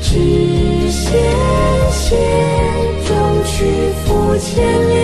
只羡仙中去赴千里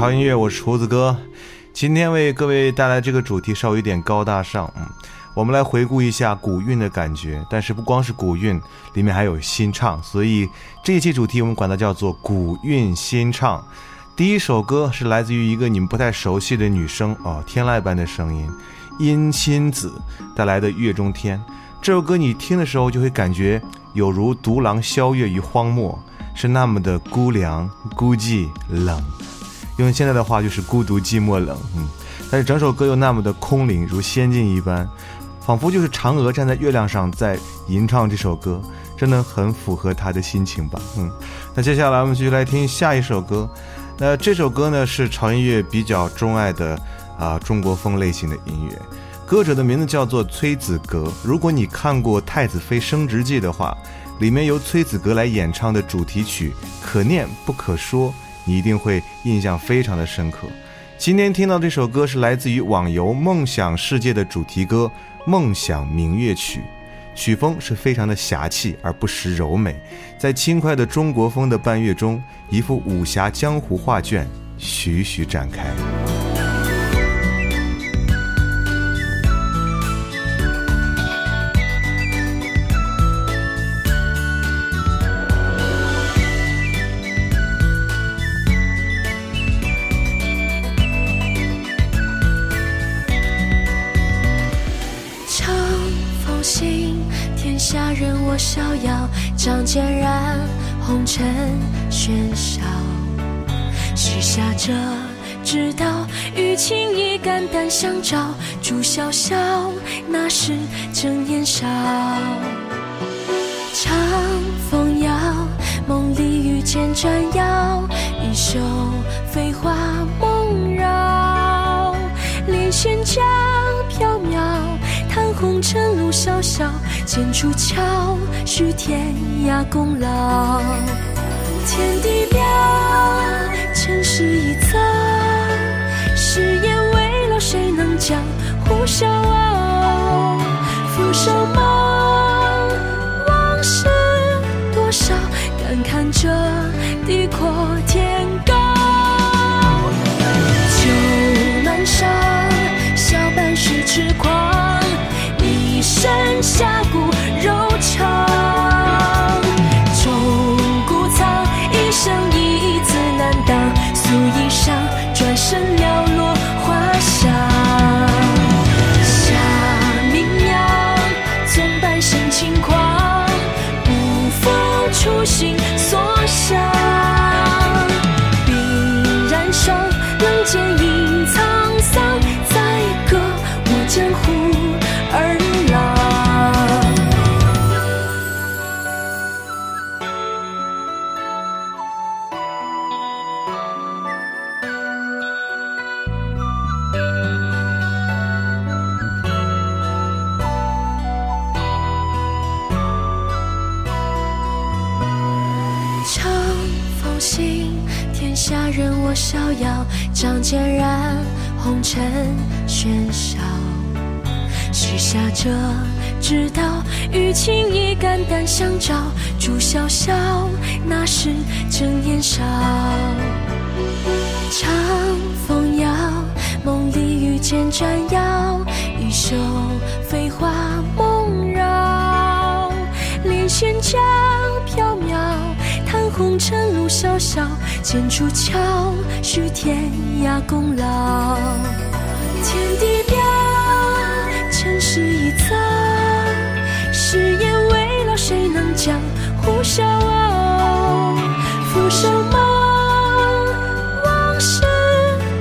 潮音乐，我是厨子哥。今天为各位带来这个主题稍微有点高大上，嗯，我们来回顾一下古韵的感觉。但是不光是古韵，里面还有新唱，所以这一期主题我们管它叫做古韵新唱。第一首歌是来自于一个你们不太熟悉的女生哦，天籁般的声音，殷心子带来的《月中天》。这首歌你听的时候就会感觉有如独狼宵月于荒漠，是那么的孤凉、孤寂、冷。用现在的话就是孤独、寂寞、冷，嗯，但是整首歌又那么的空灵，如仙境一般，仿佛就是嫦娥站在月亮上在吟唱这首歌，真的很符合他的心情吧，嗯。那接下来我们继续来听下一首歌，那这首歌呢是潮音乐比较钟爱的啊中国风类型的音乐，歌者的名字叫做崔子格。如果你看过《太子妃升职记》的话，里面由崔子格来演唱的主题曲《可念不可说》。你一定会印象非常的深刻。今天听到这首歌是来自于网游《梦想世界》的主题歌《梦想明月曲》，曲风是非常的侠气而不失柔美，在轻快的中国风的伴乐中，一幅武侠江湖画卷徐徐展开。逍遥，仗剑染红尘喧嚣。许下这知道，与情意肝胆相照。朱萧萧，那时正年少。长风摇，梦里遇见斩妖，一袖飞花梦绕。连线江缥缈，叹红尘路萧萧。剑出鞘，许天涯功劳。天地渺，尘世已走，誓言未老，谁能将呼啸逍遥，仗剑染红尘喧嚣。许下这知道，与情意肝胆相照。朱萧萧，那时正年少。长风摇，梦里遇见斩妖，一袖飞花梦绕。连线江缥缈，叹红尘路萧萧。建出桥，许天涯功劳。天地表，尘世已藏，誓言未了，谁能江湖笑傲？浮生梦，往事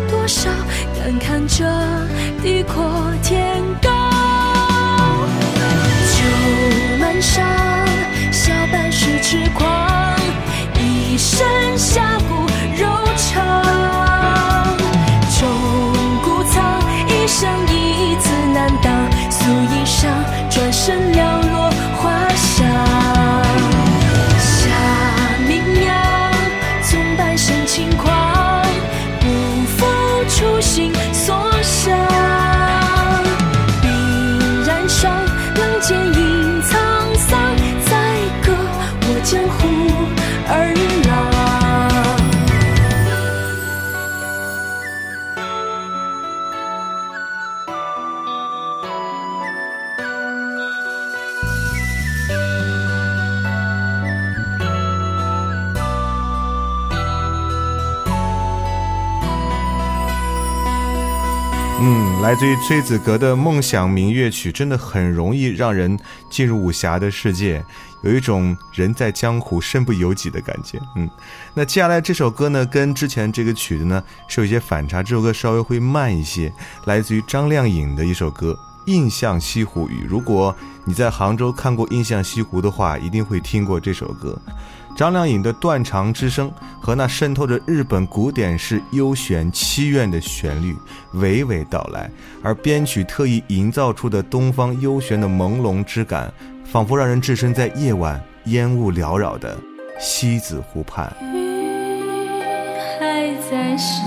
多少，感叹着地阔天高。酒满觞，笑半世痴狂，一生下来自于崔子格的梦想明月曲，真的很容易让人进入武侠的世界，有一种人在江湖身不由己的感觉。嗯，那接下来这首歌呢，跟之前这个曲子呢是有一些反差，这首歌稍微会慢一些，来自于张靓颖的一首歌《印象西湖雨》。如果你在杭州看过《印象西湖》的话，一定会听过这首歌。张靓颖的断肠之声和那渗透着日本古典式幽玄凄怨的旋律娓娓道来，而编曲特意营造出的东方幽玄的朦胧之感，仿佛让人置身在夜晚烟雾缭绕的西子湖畔。雨还在下，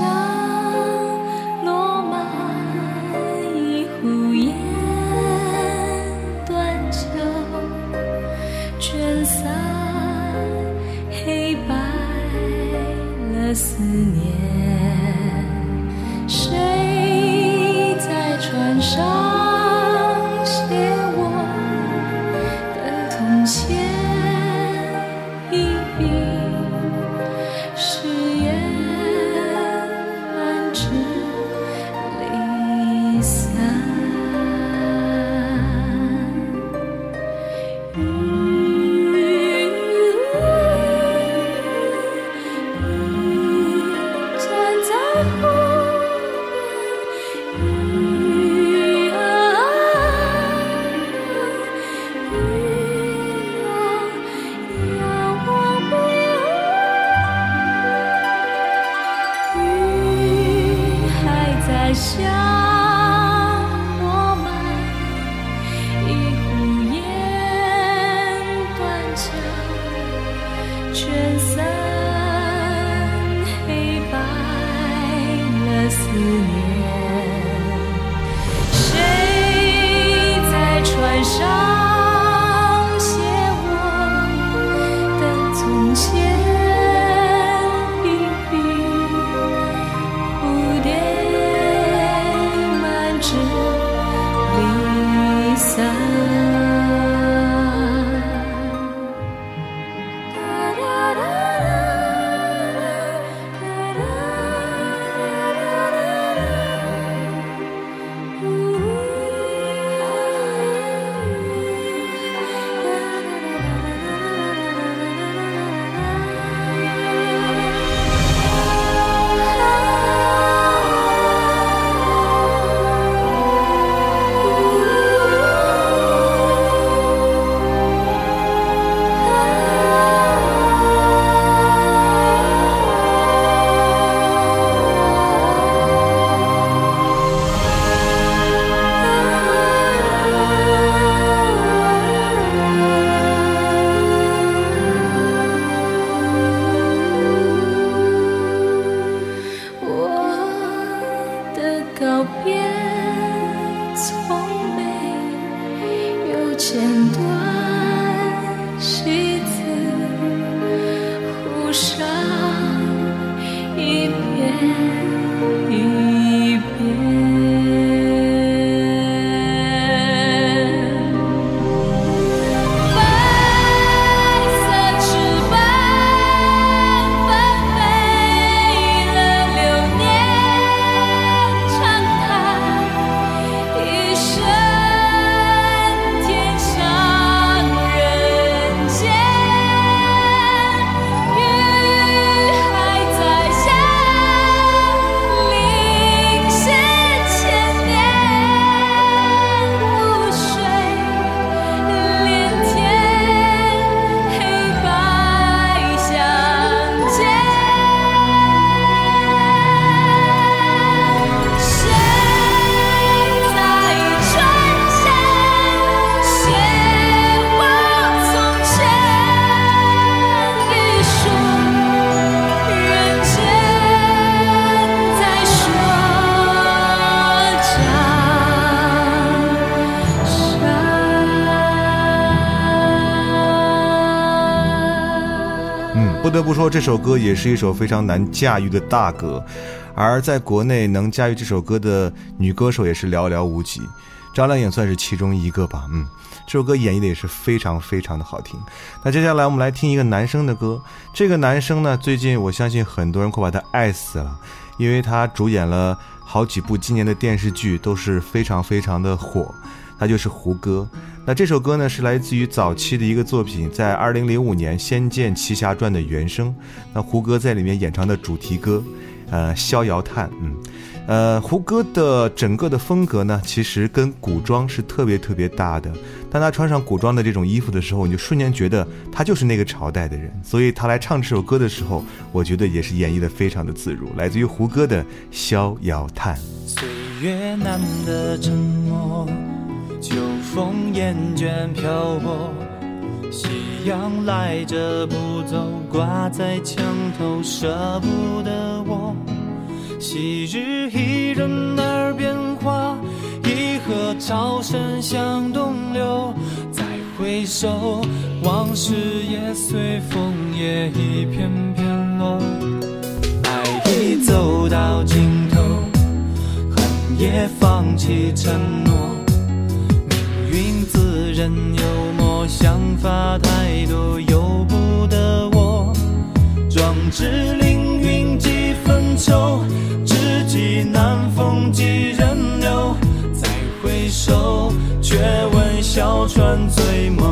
Yeah. 这首歌也是一首非常难驾驭的大歌，而在国内能驾驭这首歌的女歌手也是寥寥无几，张靓颖算是其中一个吧。嗯，这首歌演绎的也是非常非常的好听。那接下来我们来听一个男生的歌，这个男生呢，最近我相信很多人快把他爱死了，因为他主演了好几部今年的电视剧，都是非常非常的火。他就是胡歌。那这首歌呢，是来自于早期的一个作品，在二零零五年《仙剑奇侠传》的原声。那胡歌在里面演唱的主题歌，呃，《逍遥叹》。嗯，呃，胡歌的整个的风格呢，其实跟古装是特别特别搭的。当他穿上古装的这种衣服的时候，你就瞬间觉得他就是那个朝代的人。所以他来唱这首歌的时候，我觉得也是演绎的非常的自如。来自于胡歌的《逍遥叹》。岁月难得沉默。秋风厌倦漂泊，夕阳赖着不走，挂在墙头舍不得我。昔日伊人耳边话，一河潮声向东流。再回首，往事也随风也一片片落。爱已走到尽头，恨也放弃承诺。云自认幽默，想法太多，由不得我。壮志凌云几分愁，知己难逢几人留。再回首，却闻小船醉梦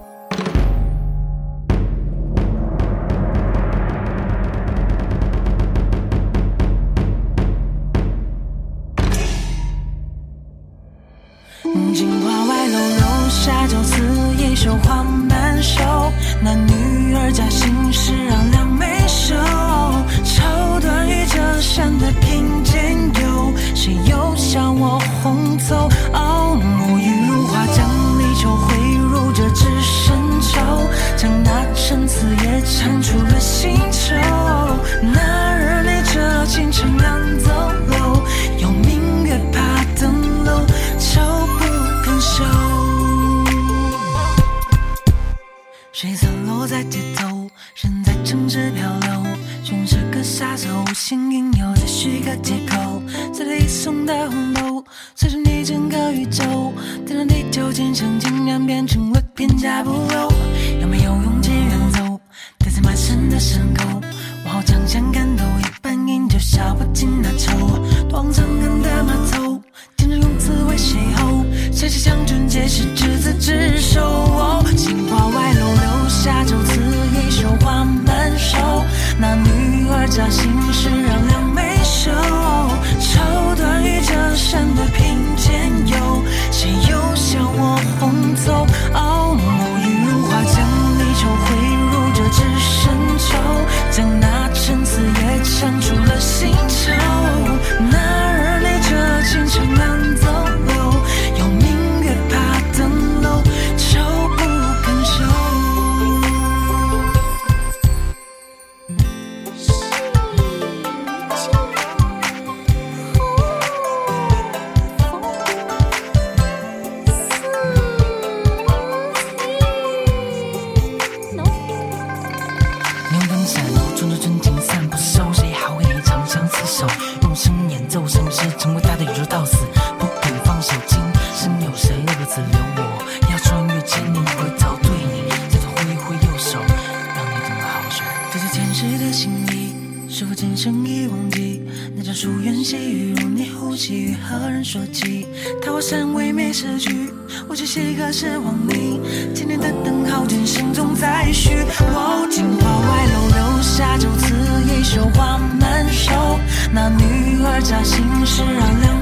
奢望你今天的灯候，人，心中再续。我亭话外楼，留下就此一首《花满袖》。那女儿家心事让两。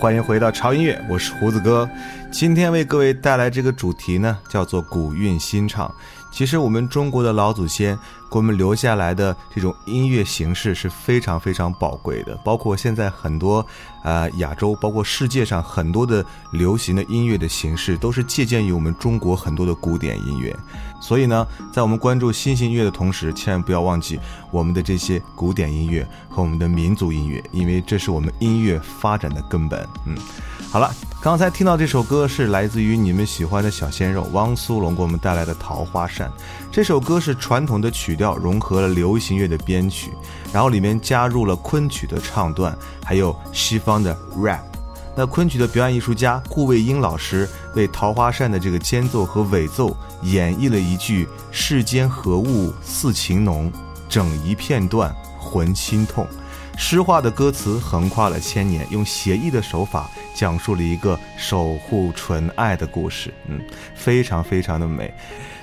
欢迎回到潮音乐，我是胡子哥。今天为各位带来这个主题呢，叫做古韵新唱。其实我们中国的老祖先给我们留下来的这种音乐形式是非常非常宝贵的，包括现在很多呃亚洲，包括世界上很多的流行的音乐的形式，都是借鉴于我们中国很多的古典音乐。所以呢，在我们关注新型音乐的同时，千万不要忘记我们的这些古典音乐和我们的民族音乐，因为这是我们音乐发展的根本。嗯。好了，刚才听到这首歌是来自于你们喜欢的小鲜肉汪苏泷给我们带来的《桃花扇》。这首歌是传统的曲调融合了流行乐的编曲，然后里面加入了昆曲的唱段，还有西方的 rap。那昆曲的表演艺术家顾卫英老师为《桃花扇》的这个间奏和尾奏演绎了一句“世间何物似情浓，整一片段魂心痛”。诗化的歌词横跨了千年，用写意的手法讲述了一个守护纯爱的故事，嗯，非常非常的美。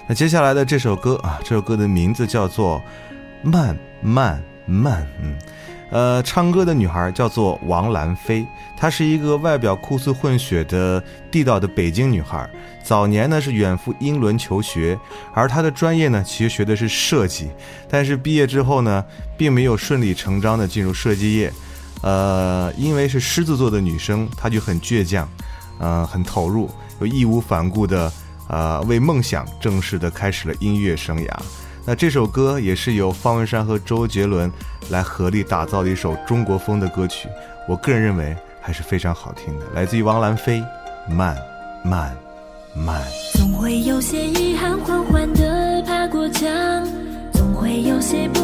那接下来的这首歌啊，这首歌的名字叫做《慢慢慢》，嗯。呃，唱歌的女孩叫做王兰飞，她是一个外表酷似混血的地道的北京女孩。早年呢是远赴英伦求学，而她的专业呢其实学的是设计，但是毕业之后呢，并没有顺理成章的进入设计业。呃，因为是狮子座的女生，她就很倔强，呃，很投入，又义无反顾的，呃，为梦想正式的开始了音乐生涯。那这首歌也是由方文山和周杰伦来合力打造的一首中国风的歌曲，我个人认为还是非常好听的，来自于王兰飞，慢，慢，慢。总会有些遗憾缓缓地爬过墙，总会有些不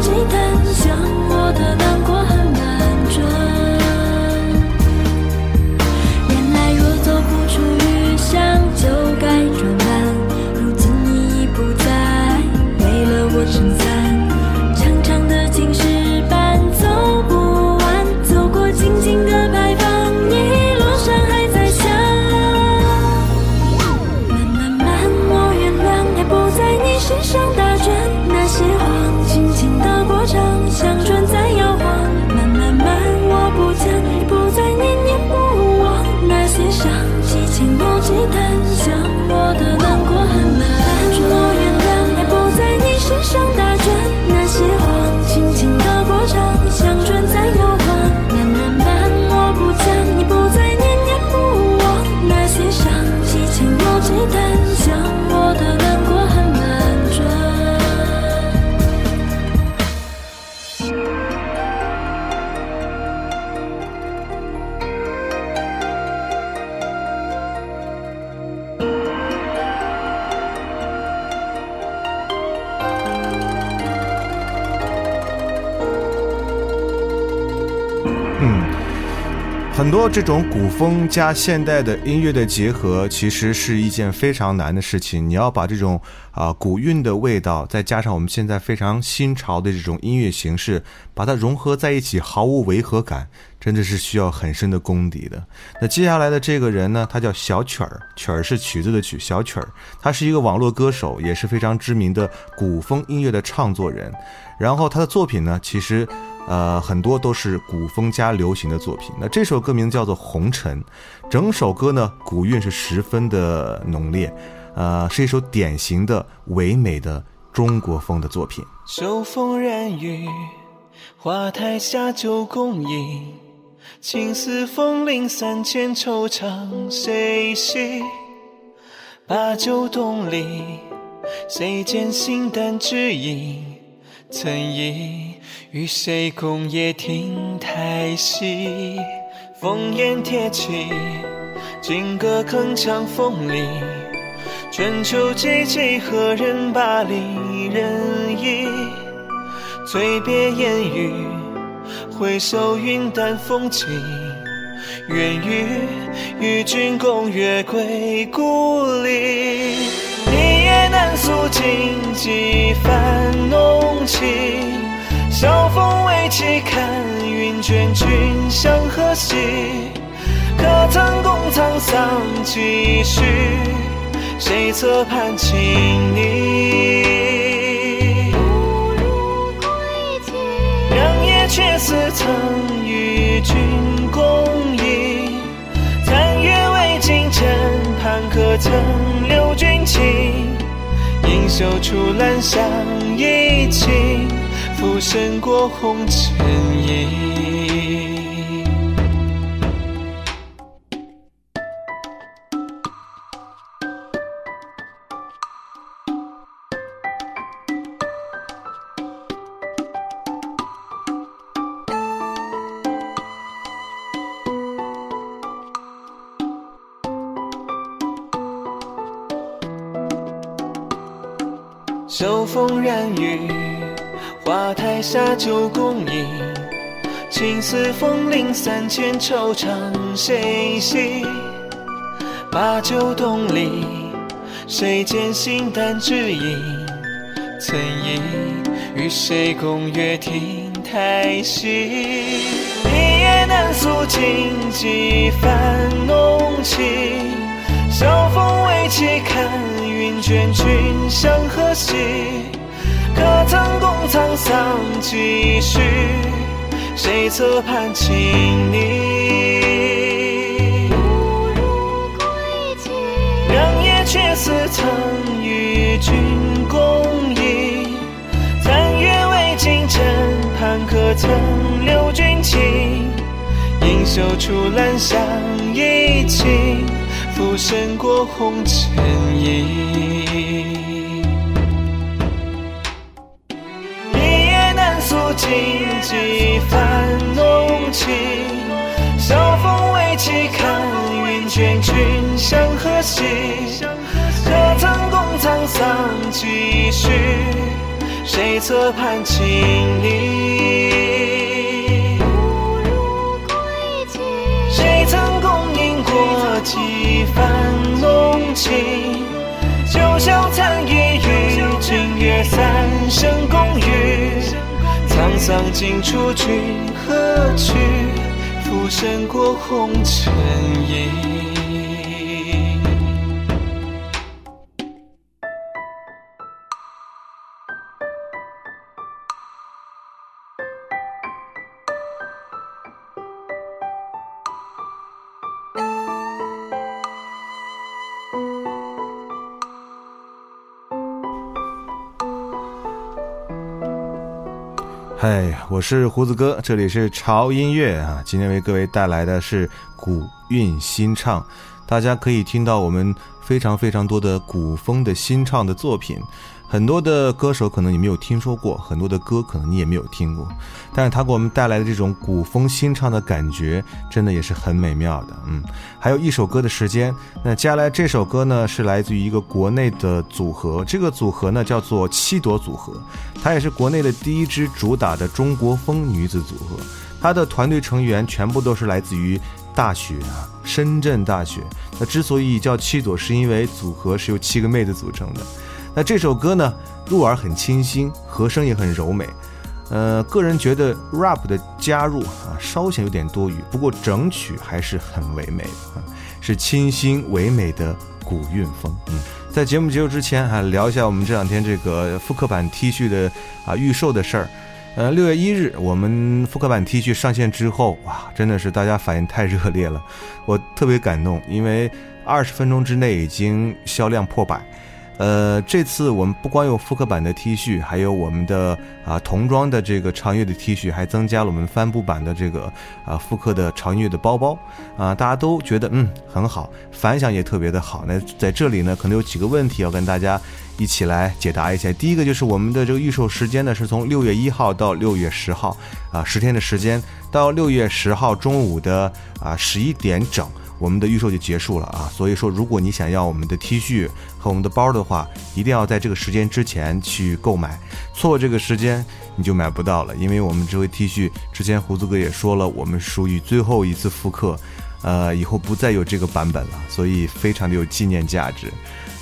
记得这种古风加现代的音乐的结合，其实是一件非常难的事情。你要把这种啊古韵的味道，再加上我们现在非常新潮的这种音乐形式，把它融合在一起，毫无违和感，真的是需要很深的功底的。那接下来的这个人呢，他叫小曲儿，曲儿是曲子的曲，小曲儿，他是一个网络歌手，也是非常知名的古风音乐的唱作人。然后他的作品呢，其实。呃，很多都是古风加流行的作品。那这首歌名叫做《红尘》，整首歌呢古韵是十分的浓烈，呃，是一首典型的唯美的中国风的作品。秋风染雨，花台下酒共饮，青丝风铃三千惆怅谁系？把酒东篱，谁见心淡只影？曾忆。与谁共夜听台戏？烽烟铁骑，金戈铿锵风里。春秋寂寂，何人把离人忆？醉别烟雨，回首云淡风轻。愿与与君共月归故里。一夜难诉尽几番起，看云卷，君向何兮？可曾共沧桑几许？谁侧畔轻昵？不如归期。良夜却似曾与君共饮。残月未尽，枕畔可曾留君情？盈袖处兰香已尽。浮生过红尘影。台下酒共饮，青丝风铃三千惆怅谁系？把酒东篱，谁见心淡只影？曾忆与谁共月亭台戏？一夜难诉尽几番浓情。晓风未起，看云卷，君向何兮？可曾共沧桑几许？谁侧畔轻昵？良夜却似曾与君共饮。残月未尽，枕畔可曾留君情？盈袖处兰香已尽，浮生过红尘影。尽几番浓情，晓风未起，看云卷，君向何兮？可曾共沧桑几许？谁侧畔轻昵？不如归期。谁曾共饮过几番浓情？九霄残月与君约三生共语。沧桑尽处，君何去？浮生过红尘影。嗨，我是胡子哥，这里是潮音乐啊。今天为各位带来的是古韵新唱，大家可以听到我们非常非常多的古风的新唱的作品。很多的歌手可能你没有听说过，很多的歌可能你也没有听过，但是他给我们带来的这种古风新唱的感觉，真的也是很美妙的。嗯，还有一首歌的时间，那接下来这首歌呢是来自于一个国内的组合，这个组合呢叫做七朵组合，它也是国内的第一支主打的中国风女子组合，它的团队成员全部都是来自于。大学啊，深圳大学。那之所以叫七朵，是因为组合是由七个妹子组成的。那这首歌呢，入耳很清新，和声也很柔美。呃，个人觉得 rap 的加入啊，稍显有点多余，不过整曲还是很唯美的，是清新唯美的古韵风。嗯，在节目结束之前啊，聊一下我们这两天这个复刻版 T 恤的啊预售的事儿。呃，六月一日我们复刻版 T 恤上线之后，哇，真的是大家反应太热烈了，我特别感动，因为二十分钟之内已经销量破百。呃，这次我们不光有复刻版的 T 恤，还有我们的啊童装的这个长月的 T 恤，还增加了我们帆布版的这个啊复刻的长月的包包啊，大家都觉得嗯很好，反响也特别的好。那在这里呢，可能有几个问题要跟大家一起来解答一下。第一个就是我们的这个预售时间呢，是从六月一号到六月十号啊，十天的时间，到六月十号中午的啊十一点整。我们的预售就结束了啊，所以说如果你想要我们的 T 恤和我们的包的话，一定要在这个时间之前去购买，错过这个时间你就买不到了。因为我们这回 T 恤之前胡子哥也说了，我们属于最后一次复刻，呃，以后不再有这个版本了，所以非常的有纪念价值，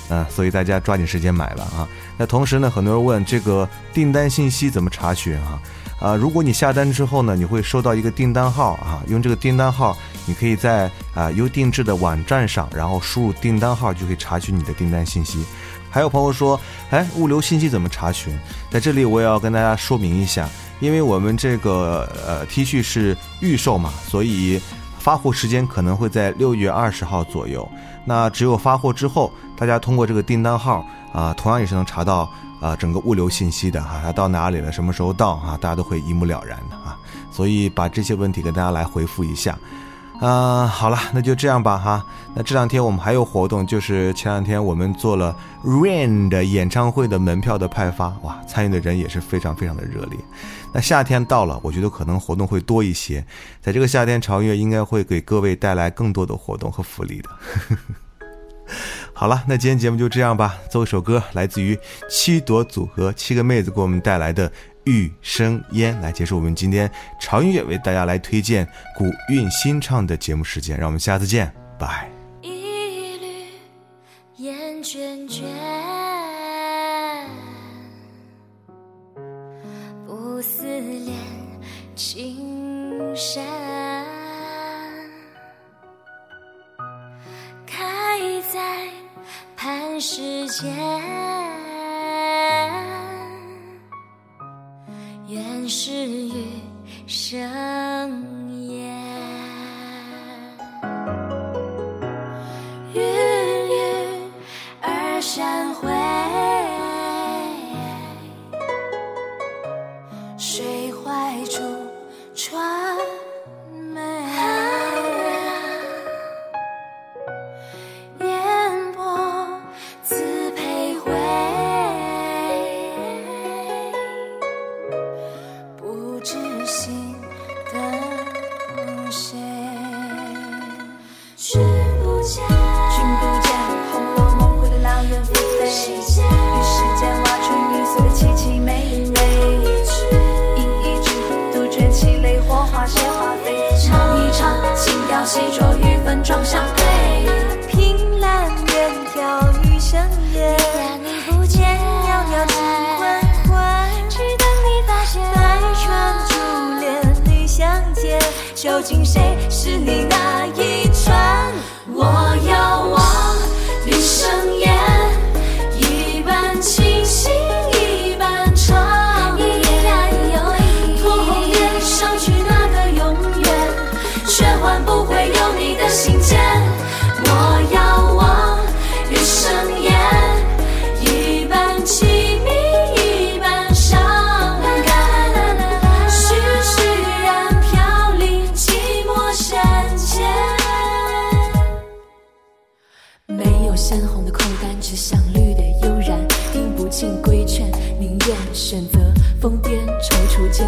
嗯，所以大家抓紧时间买了啊。那同时呢，很多人问这个订单信息怎么查询啊？啊，如果你下单之后呢，你会收到一个订单号啊，用这个订单号，你可以在啊优定制的网站上，然后输入订单号就可以查询你的订单信息。还有朋友说，哎，物流信息怎么查询？在这里我也要跟大家说明一下，因为我们这个呃 T 恤是预售嘛，所以发货时间可能会在六月二十号左右。那只有发货之后，大家通过这个订单号啊，同样也是能查到。啊，整个物流信息的哈，它到哪里了，什么时候到啊？大家都会一目了然的啊。所以把这些问题跟大家来回复一下。啊，好了，那就这样吧哈。那这两天我们还有活动，就是前两天我们做了 Rain 的演唱会的门票的派发，哇，参与的人也是非常非常的热烈。那夏天到了，我觉得可能活动会多一些，在这个夏天潮月应该会给各位带来更多的活动和福利的。好了，那今天节目就这样吧。奏一首歌，来自于七朵组合七个妹子给我们带来的《玉生烟》，来结束我们今天潮音乐为大家来推荐古韵新唱的节目时间。让我们下次见，拜。一缕烟卷卷，不思恋，情深。世间，原是雨声烟，云雨而山回。空甘只想绿的悠然，听不进规劝，宁愿选择疯癫，踌躇间。